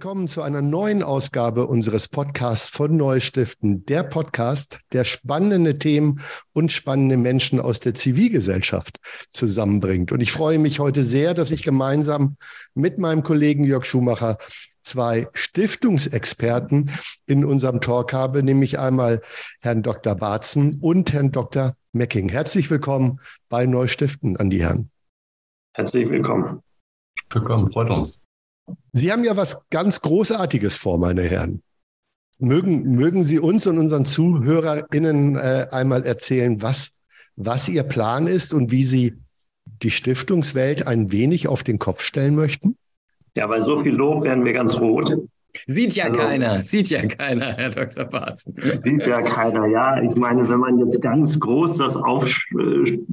Willkommen zu einer neuen Ausgabe unseres Podcasts von Neustiften, der Podcast, der spannende Themen und spannende Menschen aus der Zivilgesellschaft zusammenbringt. Und ich freue mich heute sehr, dass ich gemeinsam mit meinem Kollegen Jörg Schumacher zwei Stiftungsexperten in unserem Talk habe, nämlich einmal Herrn Dr. Barzen und Herrn Dr. Mecking. Herzlich willkommen bei Neustiften an die Herren. Herzlich willkommen. Willkommen, freut uns. Sie haben ja was ganz Großartiges vor, meine Herren. Mögen, mögen Sie uns und unseren ZuhörerInnen äh, einmal erzählen, was, was Ihr Plan ist und wie Sie die Stiftungswelt ein wenig auf den Kopf stellen möchten? Ja, bei so viel Lob werden wir ganz rot. Sieht ja also, keiner, sieht ja keiner, Herr Dr. Barzen. Sieht ja keiner, ja. Ich meine, wenn man jetzt ganz groß das aufsprechen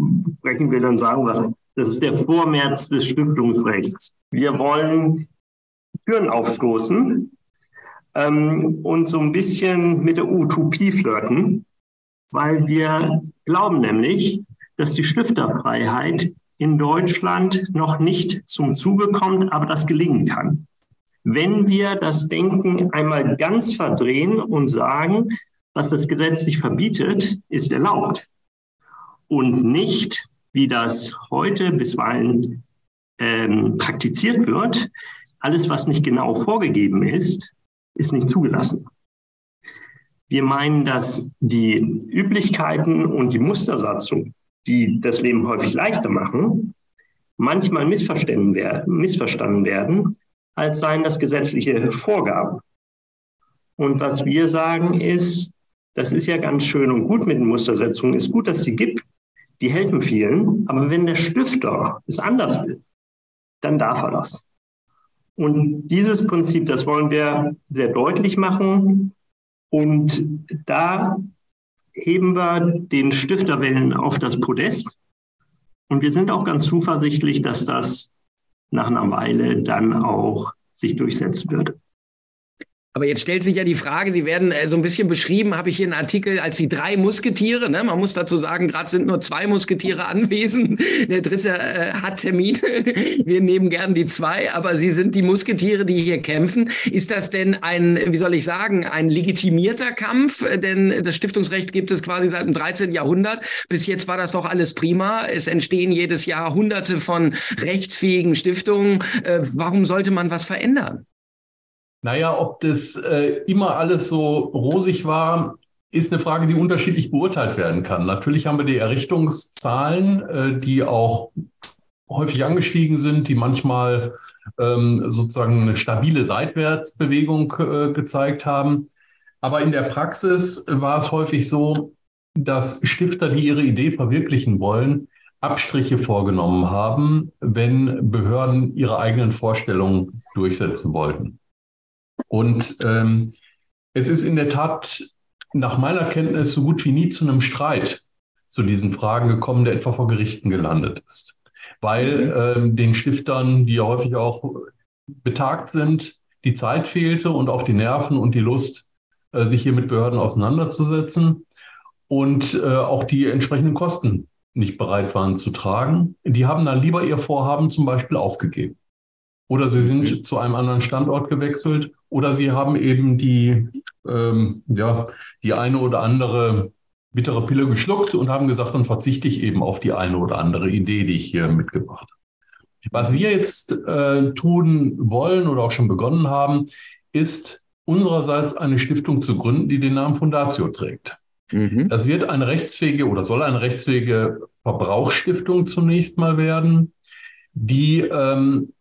will, dann sagen wir, das ist der Vormärz des Stiftungsrechts. Wir wollen Türen aufstoßen ähm, und so ein bisschen mit der Utopie flirten, weil wir glauben nämlich, dass die Stifterfreiheit in Deutschland noch nicht zum Zuge kommt, aber das gelingen kann. Wenn wir das Denken einmal ganz verdrehen und sagen, was das gesetzlich verbietet, ist erlaubt und nicht, wie das heute bisweilen ähm, praktiziert wird, alles, was nicht genau vorgegeben ist, ist nicht zugelassen. Wir meinen, dass die Üblichkeiten und die Mustersatzung, die das Leben häufig leichter machen, manchmal missverstanden werden, missverstanden werden als seien das gesetzliche Vorgaben. Und was wir sagen ist, das ist ja ganz schön und gut mit den Mustersetzungen, ist gut, dass sie gibt, die helfen vielen, aber wenn der Stifter es anders will, dann darf er das. Und dieses Prinzip, das wollen wir sehr deutlich machen. Und da heben wir den Stifterwellen auf das Podest. Und wir sind auch ganz zuversichtlich, dass das nach einer Weile dann auch sich durchsetzen wird. Aber jetzt stellt sich ja die Frage, Sie werden äh, so ein bisschen beschrieben, habe ich hier einen Artikel als die drei Musketiere. Ne? Man muss dazu sagen, gerade sind nur zwei Musketiere anwesend. Der dritte äh, hat Termine. Wir nehmen gern die zwei, aber Sie sind die Musketiere, die hier kämpfen. Ist das denn ein, wie soll ich sagen, ein legitimierter Kampf? Denn das Stiftungsrecht gibt es quasi seit dem 13. Jahrhundert. Bis jetzt war das doch alles prima. Es entstehen jedes Jahr Hunderte von rechtsfähigen Stiftungen. Äh, warum sollte man was verändern? Naja, ob das äh, immer alles so rosig war, ist eine Frage, die unterschiedlich beurteilt werden kann. Natürlich haben wir die Errichtungszahlen, äh, die auch häufig angestiegen sind, die manchmal ähm, sozusagen eine stabile Seitwärtsbewegung äh, gezeigt haben. Aber in der Praxis war es häufig so, dass Stifter, die ihre Idee verwirklichen wollen, Abstriche vorgenommen haben, wenn Behörden ihre eigenen Vorstellungen durchsetzen wollten. Und ähm, es ist in der Tat nach meiner Kenntnis so gut wie nie zu einem Streit zu diesen Fragen gekommen, der etwa vor Gerichten gelandet ist. Weil mhm. ähm, den Stiftern, die ja häufig auch betagt sind, die Zeit fehlte und auch die Nerven und die Lust, äh, sich hier mit Behörden auseinanderzusetzen und äh, auch die entsprechenden Kosten nicht bereit waren zu tragen. Die haben dann lieber ihr Vorhaben zum Beispiel aufgegeben. Oder sie sind mhm. zu einem anderen Standort gewechselt oder sie haben eben die, ähm, ja, die eine oder andere bittere Pille geschluckt und haben gesagt, dann verzichte ich eben auf die eine oder andere Idee, die ich hier mitgebracht habe. Was wir jetzt äh, tun wollen oder auch schon begonnen haben, ist unsererseits eine Stiftung zu gründen, die den Namen Fundatio trägt. Mhm. Das wird eine rechtsfähige oder soll eine rechtsfähige Verbrauchsstiftung zunächst mal werden, die ähm,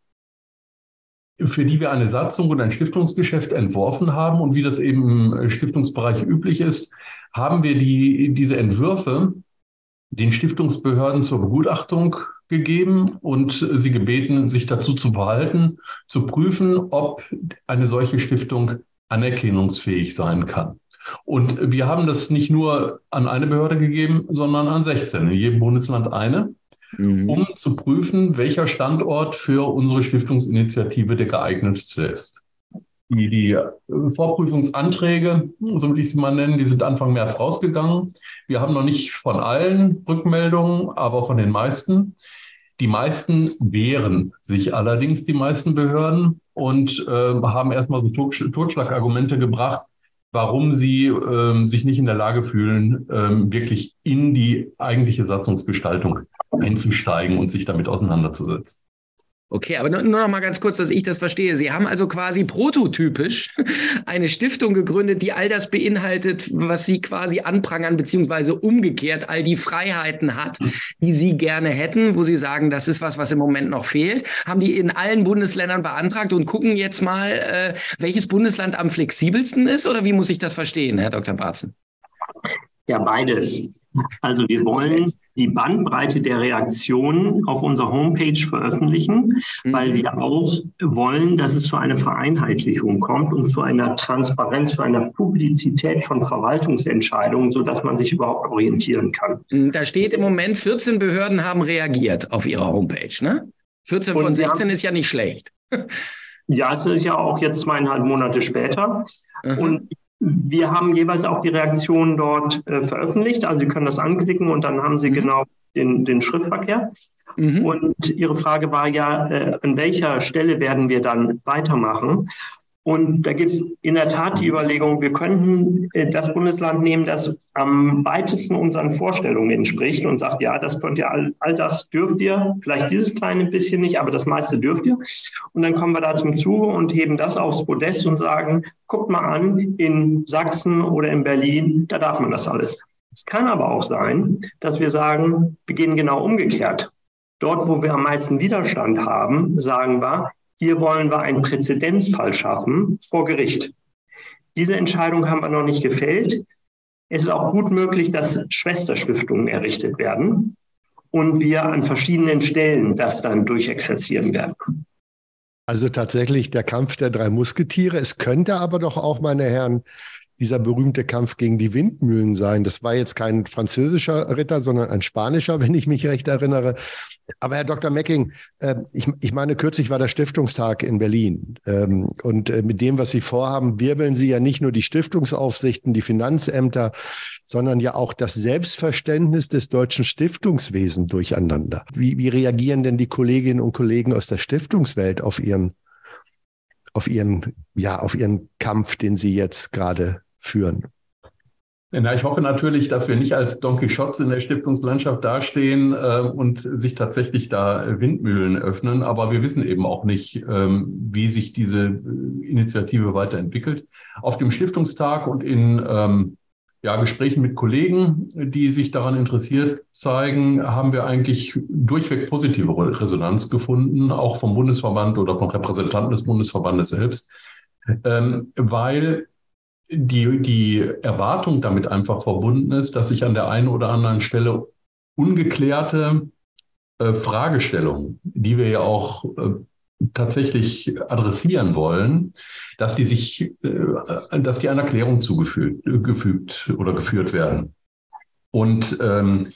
für die wir eine Satzung und ein Stiftungsgeschäft entworfen haben. Und wie das eben im Stiftungsbereich üblich ist, haben wir die, diese Entwürfe den Stiftungsbehörden zur Begutachtung gegeben und sie gebeten, sich dazu zu verhalten, zu prüfen, ob eine solche Stiftung anerkennungsfähig sein kann. Und wir haben das nicht nur an eine Behörde gegeben, sondern an 16, in jedem Bundesland eine mhm. um zu prüfen, welcher Standort für unsere Stiftungsinitiative der geeignetste ist. Die, die äh, Vorprüfungsanträge, so will ich sie mal nennen, die sind Anfang März rausgegangen. Wir haben noch nicht von allen Rückmeldungen, aber von den meisten. Die meisten wehren sich allerdings, die meisten Behörden, und äh, haben erstmal so Totschlagargumente gebracht, warum sie ähm, sich nicht in der Lage fühlen, ähm, wirklich in die eigentliche Satzungsgestaltung einzusteigen und sich damit auseinanderzusetzen. Okay, aber nur, noch mal ganz kurz, dass ich das verstehe. Sie haben also quasi prototypisch eine Stiftung gegründet, die all das beinhaltet, was Sie quasi anprangern, beziehungsweise umgekehrt all die Freiheiten hat, die Sie gerne hätten, wo Sie sagen, das ist was, was im Moment noch fehlt. Haben die in allen Bundesländern beantragt und gucken jetzt mal, äh, welches Bundesland am flexibelsten ist? Oder wie muss ich das verstehen, Herr Dr. Barzen? Ja, beides. Also wir wollen die Bandbreite der Reaktionen auf unserer Homepage veröffentlichen, mhm. weil wir auch wollen, dass es zu einer Vereinheitlichung kommt und zu einer Transparenz, zu einer Publizität von Verwaltungsentscheidungen, sodass man sich überhaupt orientieren kann. Mhm, da steht im Moment, 14 Behörden haben reagiert auf ihrer Homepage. Ne? 14 von 16 ist ja nicht schlecht. Ja, es ist ja auch jetzt zweieinhalb Monate später. Mhm. Und wir haben jeweils auch die Reaktionen dort äh, veröffentlicht. Also Sie können das anklicken und dann haben Sie mhm. genau den, den Schriftverkehr. Mhm. Und Ihre Frage war ja, äh, an welcher Stelle werden wir dann weitermachen? Und da gibt es in der Tat die Überlegung, wir könnten äh, das Bundesland nehmen, das am weitesten unseren Vorstellungen entspricht und sagt, ja, das könnt ihr, all, all das dürft ihr, vielleicht dieses kleine bisschen nicht, aber das meiste dürft ihr. Und dann kommen wir da zum Zuge und heben das aufs Podest und sagen, guckt mal an, in Sachsen oder in Berlin, da darf man das alles. Es kann aber auch sein, dass wir sagen, wir gehen genau umgekehrt. Dort, wo wir am meisten Widerstand haben, sagen wir, hier wollen wir einen Präzedenzfall schaffen vor Gericht. Diese Entscheidung haben wir noch nicht gefällt. Es ist auch gut möglich, dass Schwesterstiftungen errichtet werden und wir an verschiedenen Stellen das dann durchexerzieren werden. Also tatsächlich der Kampf der drei Musketiere. Es könnte aber doch auch, meine Herren, dieser berühmte Kampf gegen die Windmühlen sein. Das war jetzt kein französischer Ritter, sondern ein spanischer, wenn ich mich recht erinnere. Aber Herr Dr. Mecking, äh, ich, ich meine, kürzlich war der Stiftungstag in Berlin. Ähm, und äh, mit dem, was Sie vorhaben, wirbeln Sie ja nicht nur die Stiftungsaufsichten, die Finanzämter, sondern ja auch das Selbstverständnis des deutschen Stiftungswesens durcheinander. Wie, wie reagieren denn die Kolleginnen und Kollegen aus der Stiftungswelt auf Ihren auf ihren, ja, auf ihren Kampf, den Sie jetzt gerade führen? Na, ich hoffe natürlich, dass wir nicht als Don Quixotes in der Stiftungslandschaft dastehen äh, und sich tatsächlich da Windmühlen öffnen. Aber wir wissen eben auch nicht, ähm, wie sich diese äh, Initiative weiterentwickelt. Auf dem Stiftungstag und in ähm, ja, Gesprächen mit Kollegen, die sich daran interessiert zeigen, haben wir eigentlich durchweg positive Resonanz gefunden, auch vom Bundesverband oder vom Repräsentanten des Bundesverbandes selbst, ähm, weil die, die Erwartung damit einfach verbunden ist, dass sich an der einen oder anderen Stelle ungeklärte äh, Fragestellungen, die wir ja auch äh, tatsächlich adressieren wollen, dass die sich, äh, dass die einer Klärung zugefügt gefügt oder geführt werden. Und ähm,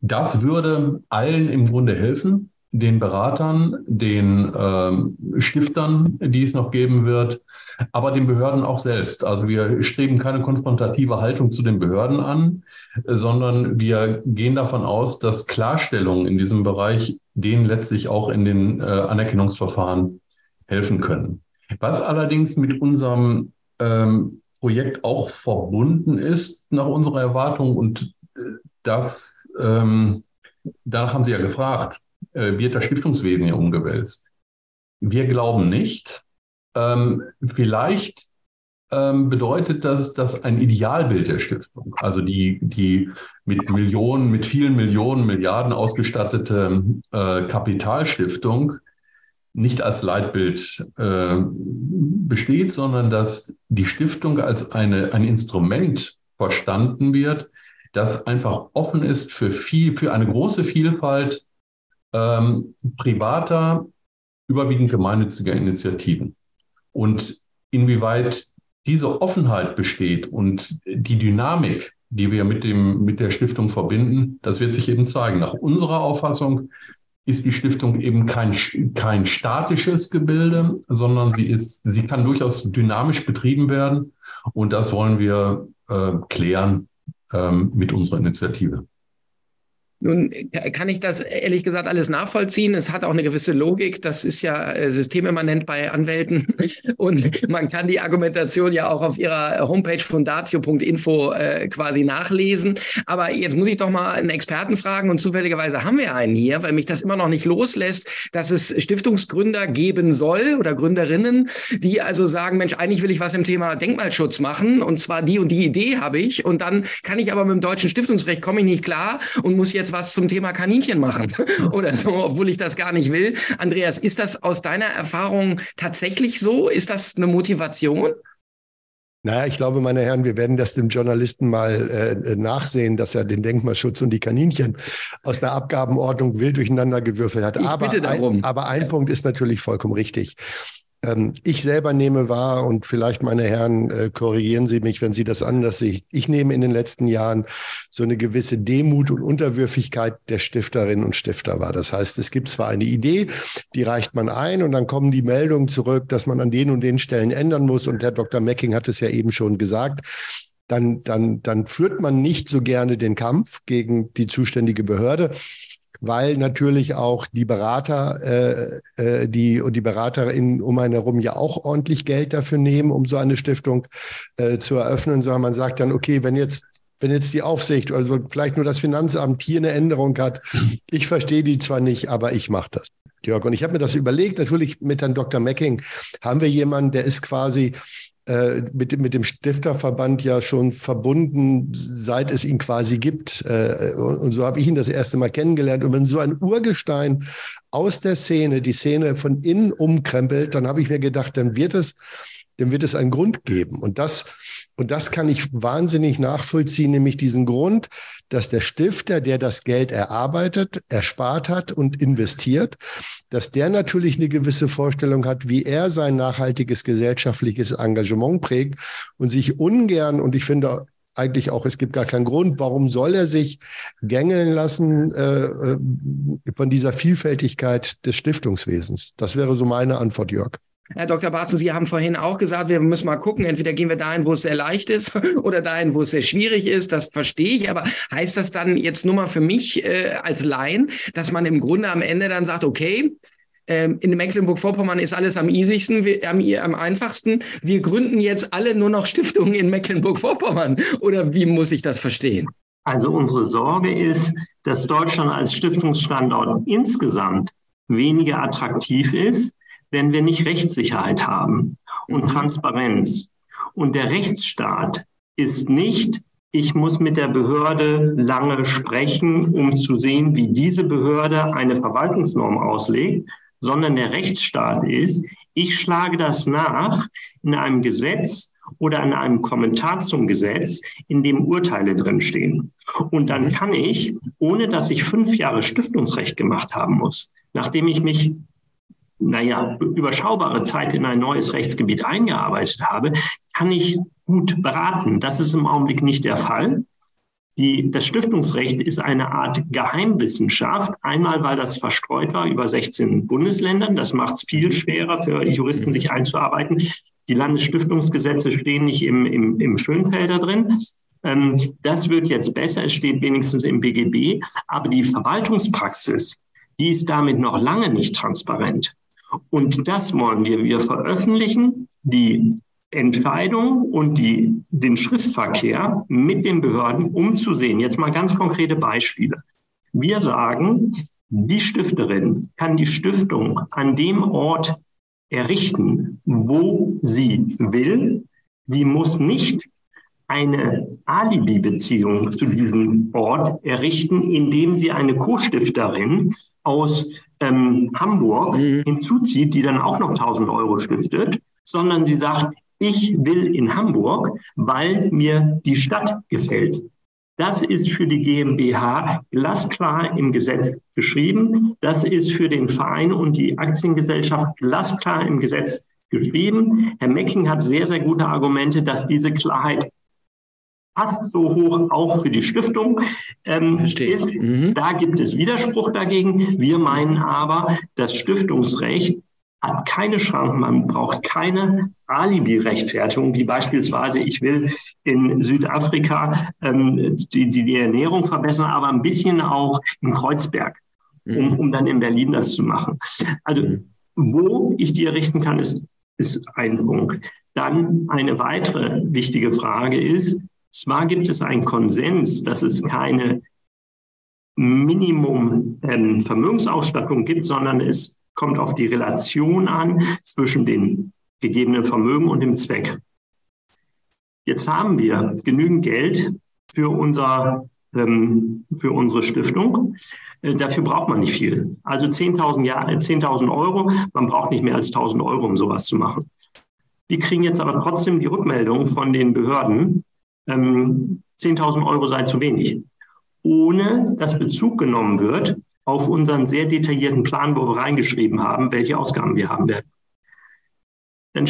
das würde allen im Grunde helfen, den Beratern, den ähm, Stiftern, die es noch geben wird, aber den Behörden auch selbst. Also wir streben keine konfrontative Haltung zu den Behörden an, sondern wir gehen davon aus, dass Klarstellungen in diesem Bereich denen letztlich auch in den äh, Anerkennungsverfahren helfen können. Was allerdings mit unserem ähm, Projekt auch verbunden ist nach unserer Erwartung und äh, das, ähm, danach haben Sie ja gefragt, äh, wird das Stiftungswesen ja umgewälzt. Wir glauben nicht. Ähm, vielleicht ähm, bedeutet das, dass ein Idealbild der Stiftung, also die, die mit Millionen, mit vielen Millionen, Milliarden ausgestattete äh, Kapitalstiftung nicht als Leitbild äh, besteht, sondern dass die Stiftung als eine, ein Instrument verstanden wird, das einfach offen ist für viel, für eine große Vielfalt ähm, privater, überwiegend gemeinnütziger Initiativen. Und inwieweit diese Offenheit besteht und die Dynamik, die wir mit, dem, mit der Stiftung verbinden, das wird sich eben zeigen. Nach unserer Auffassung ist die Stiftung eben kein, kein statisches Gebilde, sondern sie ist, sie kann durchaus dynamisch betrieben werden. Und das wollen wir äh, klären ähm, mit unserer Initiative. Nun kann ich das ehrlich gesagt alles nachvollziehen. Es hat auch eine gewisse Logik. Das ist ja äh, systemimmanent bei Anwälten. Und man kann die Argumentation ja auch auf ihrer Homepage fundatio.info äh, quasi nachlesen. Aber jetzt muss ich doch mal einen Experten fragen und zufälligerweise haben wir einen hier, weil mich das immer noch nicht loslässt, dass es Stiftungsgründer geben soll oder Gründerinnen, die also sagen, Mensch, eigentlich will ich was im Thema Denkmalschutz machen und zwar die und die Idee habe ich und dann kann ich aber mit dem deutschen Stiftungsrecht komme ich nicht klar und muss jetzt was zum Thema Kaninchen machen oder so, obwohl ich das gar nicht will. Andreas, ist das aus deiner Erfahrung tatsächlich so? Ist das eine Motivation? Naja, ich glaube, meine Herren, wir werden das dem Journalisten mal äh, nachsehen, dass er den Denkmalschutz und die Kaninchen aus der Abgabenordnung wild durcheinander gewürfelt hat. Ich aber bitte darum. Ein, aber ein ja. Punkt ist natürlich vollkommen richtig. Ähm, ich selber nehme wahr, und vielleicht meine Herren, äh, korrigieren Sie mich, wenn Sie das anders sehen. Ich nehme in den letzten Jahren so eine gewisse Demut und Unterwürfigkeit der Stifterinnen und Stifter wahr. Das heißt, es gibt zwar eine Idee, die reicht man ein und dann kommen die Meldungen zurück, dass man an den und den Stellen ändern muss. Und Herr Dr. Mecking hat es ja eben schon gesagt dann, dann, dann führt man nicht so gerne den Kampf gegen die zuständige Behörde weil natürlich auch die Berater, äh, äh, die und die Beraterinnen um einen herum ja auch ordentlich Geld dafür nehmen, um so eine Stiftung äh, zu eröffnen, sondern man sagt dann, okay, wenn jetzt wenn jetzt die Aufsicht, also vielleicht nur das Finanzamt hier eine Änderung hat, ich verstehe die zwar nicht, aber ich mache das. Jörg, und ich habe mir das überlegt, natürlich mit Herrn Dr. Mecking haben wir jemanden, der ist quasi äh, mit, mit dem Stifterverband ja schon verbunden, seit es ihn quasi gibt. Äh, und, und so habe ich ihn das erste Mal kennengelernt. Und wenn so ein Urgestein aus der Szene die Szene von innen umkrempelt, dann habe ich mir gedacht, dann wird es dem wird es einen Grund geben. Und das, und das kann ich wahnsinnig nachvollziehen, nämlich diesen Grund, dass der Stifter, der das Geld erarbeitet, erspart hat und investiert, dass der natürlich eine gewisse Vorstellung hat, wie er sein nachhaltiges gesellschaftliches Engagement prägt und sich ungern, und ich finde, eigentlich auch, es gibt gar keinen Grund, warum soll er sich gängeln lassen äh, äh von dieser Vielfältigkeit des Stiftungswesens? Das wäre so meine Antwort, Jörg. Herr Dr. Barzen, Sie haben vorhin auch gesagt, wir müssen mal gucken, entweder gehen wir dahin, wo es sehr leicht ist oder dahin, wo es sehr schwierig ist. Das verstehe ich. Aber heißt das dann jetzt nur mal für mich äh, als Laien, dass man im Grunde am Ende dann sagt, okay, ähm, in Mecklenburg-Vorpommern ist alles am easigsten, am, am einfachsten. Wir gründen jetzt alle nur noch Stiftungen in Mecklenburg-Vorpommern. Oder wie muss ich das verstehen? Also unsere Sorge ist, dass Deutschland als Stiftungsstandort insgesamt weniger attraktiv ist wenn wir nicht Rechtssicherheit haben und mhm. Transparenz. Und der Rechtsstaat ist nicht, ich muss mit der Behörde lange sprechen, um zu sehen, wie diese Behörde eine Verwaltungsnorm auslegt, sondern der Rechtsstaat ist, ich schlage das nach in einem Gesetz oder in einem Kommentar zum Gesetz, in dem Urteile drinstehen. Und dann mhm. kann ich, ohne dass ich fünf Jahre Stiftungsrecht gemacht haben muss, nachdem ich mich naja, überschaubare Zeit in ein neues Rechtsgebiet eingearbeitet habe, kann ich gut beraten. Das ist im Augenblick nicht der Fall. Die, das Stiftungsrecht ist eine Art Geheimwissenschaft. Einmal, weil das verstreut war über 16 Bundesländern. Das macht es viel schwerer für Juristen, sich einzuarbeiten. Die Landesstiftungsgesetze stehen nicht im, im, im Schönfelder drin. Ähm, das wird jetzt besser. Es steht wenigstens im BGB. Aber die Verwaltungspraxis, die ist damit noch lange nicht transparent. Und das wollen wir. Wir veröffentlichen die Entscheidung und die, den Schriftverkehr mit den Behörden, um zu sehen. Jetzt mal ganz konkrete Beispiele. Wir sagen, die Stifterin kann die Stiftung an dem Ort errichten, wo sie will. Sie muss nicht eine Alibi-Beziehung zu diesem Ort errichten, indem sie eine Co-Stifterin aus ähm, Hamburg mhm. hinzuzieht, die dann auch noch 1000 Euro stiftet, sondern sie sagt, ich will in Hamburg, weil mir die Stadt gefällt. Das ist für die GmbH glasklar im Gesetz geschrieben. Das ist für den Verein und die Aktiengesellschaft glasklar im Gesetz geschrieben. Herr Mecking hat sehr, sehr gute Argumente, dass diese Klarheit fast so hoch auch für die Stiftung ähm, ist. Mhm. Da gibt es Widerspruch dagegen. Wir meinen aber, das Stiftungsrecht hat keine Schranken, man braucht keine Alibi-Rechtfertigung, wie beispielsweise, ich will in Südafrika ähm, die, die, die Ernährung verbessern, aber ein bisschen auch in Kreuzberg, um, mhm. um dann in Berlin das zu machen. Also mhm. wo ich die errichten kann, ist, ist ein Punkt. Dann eine weitere wichtige Frage ist, zwar gibt es einen Konsens, dass es keine Minimum ähm, gibt, sondern es kommt auf die Relation an zwischen dem gegebenen Vermögen und dem Zweck. Jetzt haben wir genügend Geld für, unser, ähm, für unsere Stiftung. Äh, dafür braucht man nicht viel. Also 10.000 ja, 10 Euro, man braucht nicht mehr als 1.000 Euro, um sowas zu machen. Die kriegen jetzt aber trotzdem die Rückmeldung von den Behörden, ähm, 10.000 Euro sei zu wenig, ohne dass Bezug genommen wird auf unseren sehr detaillierten Plan, wo wir reingeschrieben haben, welche Ausgaben wir haben werden. Dann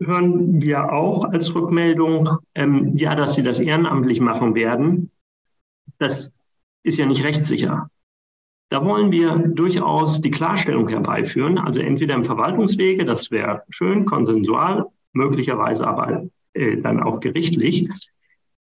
hören wir auch als Rückmeldung, ähm, ja, dass sie das ehrenamtlich machen werden. Das ist ja nicht rechtssicher. Da wollen wir durchaus die Klarstellung herbeiführen, also entweder im Verwaltungswege, das wäre schön, konsensual, möglicherweise aber äh, dann auch gerichtlich,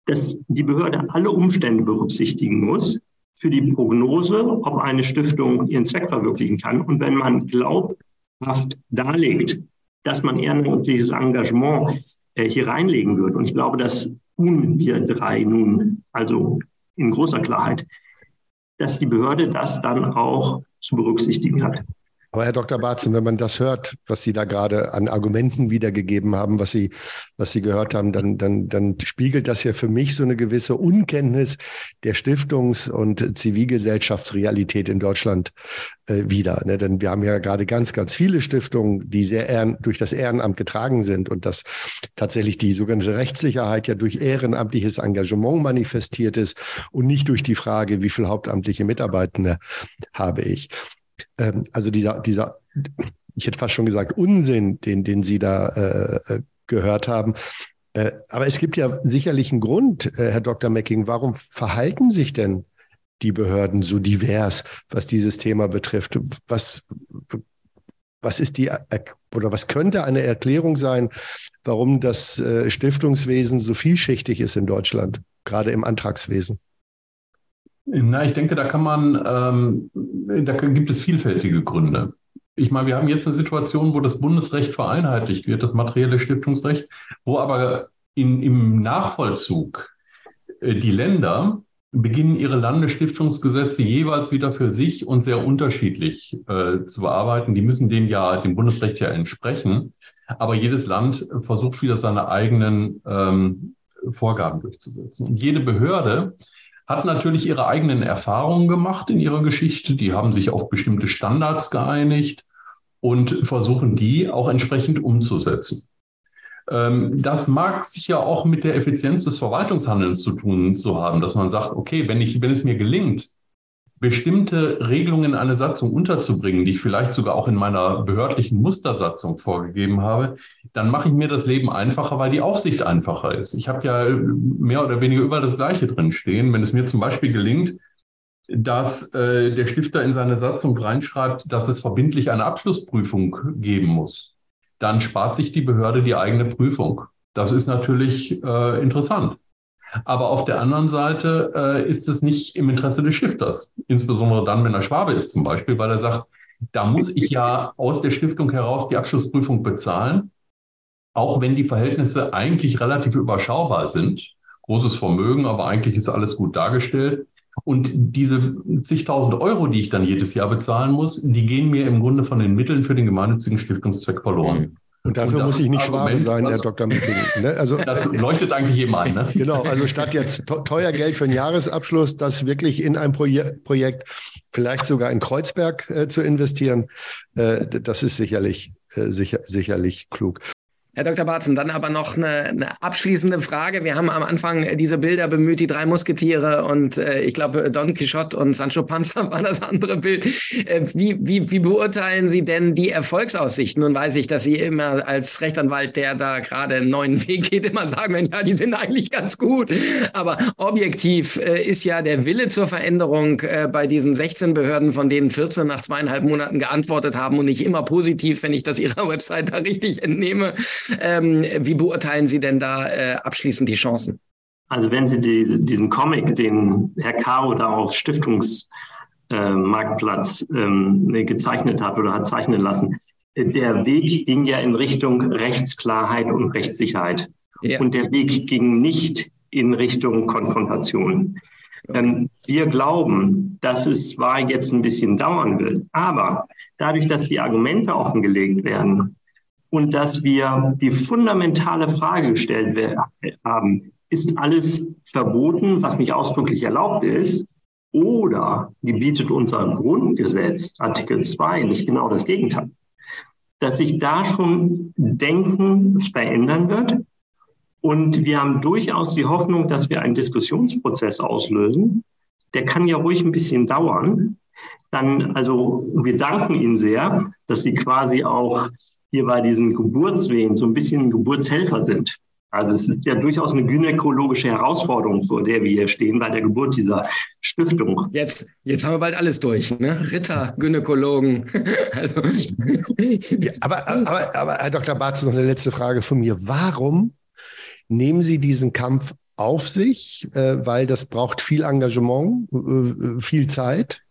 dass die Behörde alle Umstände berücksichtigen muss für die Prognose, ob eine Stiftung ihren Zweck verwirklichen kann. Und wenn man glaubhaft darlegt, dass man ehrenamtliches Engagement äh, hier reinlegen wird, und ich glaube, das tun wir drei nun, also in großer Klarheit, dass die Behörde das dann auch zu berücksichtigen hat. Aber Herr Dr. Barzen, wenn man das hört, was Sie da gerade an Argumenten wiedergegeben haben, was Sie, was Sie gehört haben, dann, dann, dann spiegelt das ja für mich so eine gewisse Unkenntnis der Stiftungs- und Zivilgesellschaftsrealität in Deutschland äh, wider. Ne? Denn wir haben ja gerade ganz, ganz viele Stiftungen, die sehr ehren, durch das Ehrenamt getragen sind und dass tatsächlich die sogenannte Rechtssicherheit ja durch ehrenamtliches Engagement manifestiert ist und nicht durch die Frage, wie viele hauptamtliche Mitarbeitende habe ich ähm, also dieser, dieser, ich hätte fast schon gesagt, Unsinn, den, den Sie da äh, äh, gehört haben. Äh, aber es gibt ja sicherlich einen Grund, äh, Herr Dr. Mecking, warum verhalten sich denn die Behörden so divers, was dieses Thema betrifft? Was, was ist die oder was könnte eine Erklärung sein, warum das äh, Stiftungswesen so vielschichtig ist in Deutschland, gerade im Antragswesen? Na, ich denke, da kann man, ähm, da gibt es vielfältige Gründe. Ich meine, wir haben jetzt eine Situation, wo das Bundesrecht vereinheitlicht wird, das materielle Stiftungsrecht, wo aber in, im Nachvollzug äh, die Länder beginnen ihre Landesstiftungsgesetze jeweils wieder für sich und sehr unterschiedlich äh, zu bearbeiten. Die müssen dem ja, dem Bundesrecht ja entsprechen. Aber jedes Land versucht wieder seine eigenen ähm, Vorgaben durchzusetzen. Und jede Behörde hat natürlich ihre eigenen Erfahrungen gemacht in ihrer Geschichte. Die haben sich auf bestimmte Standards geeinigt und versuchen die auch entsprechend umzusetzen. Ähm, das mag sicher auch mit der Effizienz des Verwaltungshandelns zu tun zu haben, dass man sagt, okay, wenn ich, wenn es mir gelingt, bestimmte Regelungen in eine Satzung unterzubringen, die ich vielleicht sogar auch in meiner behördlichen Mustersatzung vorgegeben habe, dann mache ich mir das Leben einfacher, weil die Aufsicht einfacher ist. Ich habe ja mehr oder weniger überall das Gleiche drin stehen. Wenn es mir zum Beispiel gelingt, dass äh, der Stifter in seine Satzung reinschreibt, dass es verbindlich eine Abschlussprüfung geben muss, dann spart sich die Behörde die eigene Prüfung. Das ist natürlich äh, interessant. Aber auf der anderen Seite äh, ist es nicht im Interesse des Stifters, insbesondere dann, wenn er Schwabe ist zum Beispiel, weil er sagt, da muss ich ja aus der Stiftung heraus die Abschlussprüfung bezahlen, auch wenn die Verhältnisse eigentlich relativ überschaubar sind. Großes Vermögen, aber eigentlich ist alles gut dargestellt. Und diese zigtausend Euro, die ich dann jedes Jahr bezahlen muss, die gehen mir im Grunde von den Mitteln für den gemeinnützigen Stiftungszweck verloren. Und dafür und muss ich nicht Schwabe sein, Herr Dr. Mitting. Ne? Also, das leuchtet eigentlich jedem ein. Ne? Genau, also statt jetzt teuer Geld für einen Jahresabschluss, das wirklich in ein Proje Projekt, vielleicht sogar in Kreuzberg äh, zu investieren, äh, das ist sicherlich, äh, sicher, sicherlich klug. Herr Dr. Barzen, dann aber noch eine, eine, abschließende Frage. Wir haben am Anfang diese Bilder bemüht, die drei Musketiere und äh, ich glaube Don Quixote und Sancho Panza war das andere Bild. Äh, wie, wie, wie beurteilen Sie denn die Erfolgsaussichten? Nun weiß ich, dass Sie immer als Rechtsanwalt, der da gerade einen neuen Weg geht, immer sagen, werden, ja, die sind eigentlich ganz gut. Aber objektiv äh, ist ja der Wille zur Veränderung äh, bei diesen 16 Behörden, von denen 14 nach zweieinhalb Monaten geantwortet haben und nicht immer positiv, wenn ich das Ihrer Website da richtig entnehme. Ähm, wie beurteilen Sie denn da äh, abschließend die Chancen? Also wenn Sie die, diesen Comic, den Herr Caro da auf Stiftungsmarktplatz äh, ähm, gezeichnet hat oder hat zeichnen lassen, der Weg ging ja in Richtung Rechtsklarheit und Rechtssicherheit. Ja. Und der Weg ging nicht in Richtung Konfrontation. Ähm, wir glauben, dass es zwar jetzt ein bisschen dauern wird, aber dadurch, dass die Argumente offengelegt werden, und dass wir die fundamentale Frage gestellt haben, ist alles verboten, was nicht ausdrücklich erlaubt ist? Oder gebietet unser Grundgesetz, Artikel 2, nicht genau das Gegenteil? Dass sich da schon Denken verändern wird. Und wir haben durchaus die Hoffnung, dass wir einen Diskussionsprozess auslösen. Der kann ja ruhig ein bisschen dauern. Dann, also, wir danken Ihnen sehr, dass Sie quasi auch hier bei diesen Geburtswehen so ein bisschen Geburtshelfer sind. Also es ist ja durchaus eine gynäkologische Herausforderung, vor der wir hier stehen bei der Geburt dieser Stiftung. Jetzt, jetzt haben wir bald alles durch, ne? Ritter, Gynäkologen. also. ja, aber, aber, aber Herr Dr. Barz, noch eine letzte Frage von mir. Warum nehmen Sie diesen Kampf auf sich? Äh, weil das braucht viel Engagement, äh, viel Zeit,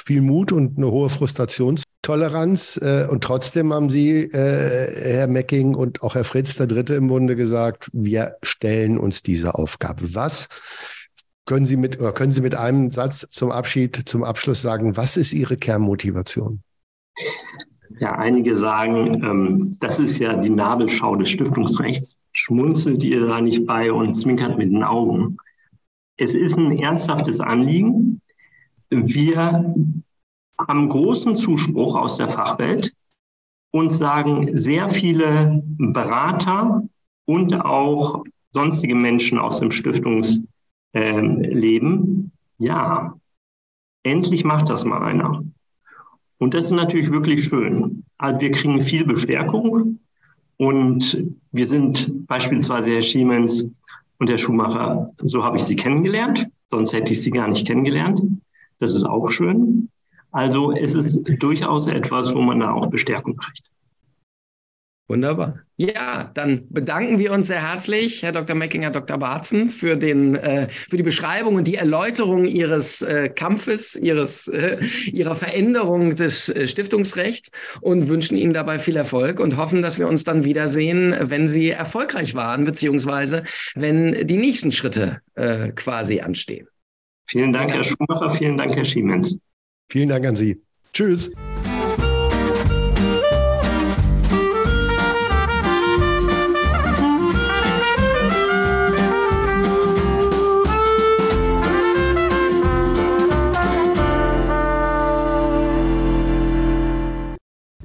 viel Mut und eine hohe Frustrations Toleranz. Äh, und trotzdem haben Sie, äh, Herr Mecking und auch Herr Fritz, der Dritte im Bunde, gesagt, wir stellen uns diese Aufgabe. Was können Sie mit, oder können Sie mit einem Satz zum Abschied, zum Abschluss sagen, was ist Ihre Kernmotivation? Ja, einige sagen, ähm, das ist ja die Nabelschau des Stiftungsrechts. Schmunzelt ihr da nicht bei und zwinkert mit den Augen. Es ist ein ernsthaftes Anliegen. Wir haben großen Zuspruch aus der Fachwelt und sagen sehr viele Berater und auch sonstige Menschen aus dem Stiftungsleben, ja, endlich macht das mal einer. Und das ist natürlich wirklich schön. Also wir kriegen viel Bestärkung und wir sind beispielsweise Herr Schiemens und Herr Schumacher, so habe ich sie kennengelernt, sonst hätte ich sie gar nicht kennengelernt. Das ist auch schön. Also es ist durchaus etwas, wo man da auch Bestärkung kriegt. Wunderbar. Ja, dann bedanken wir uns sehr herzlich, Herr Dr. Meckinger, Dr. Barzen, für, den, äh, für die Beschreibung und die Erläuterung Ihres äh, Kampfes, Ihres, äh, Ihrer Veränderung des äh, Stiftungsrechts und wünschen Ihnen dabei viel Erfolg und hoffen, dass wir uns dann wiedersehen, wenn Sie erfolgreich waren, beziehungsweise wenn die nächsten Schritte äh, quasi anstehen. Vielen Dank, Herr Schumacher. Vielen Dank, Herr Schiemens. Vielen Dank an Sie. Tschüss.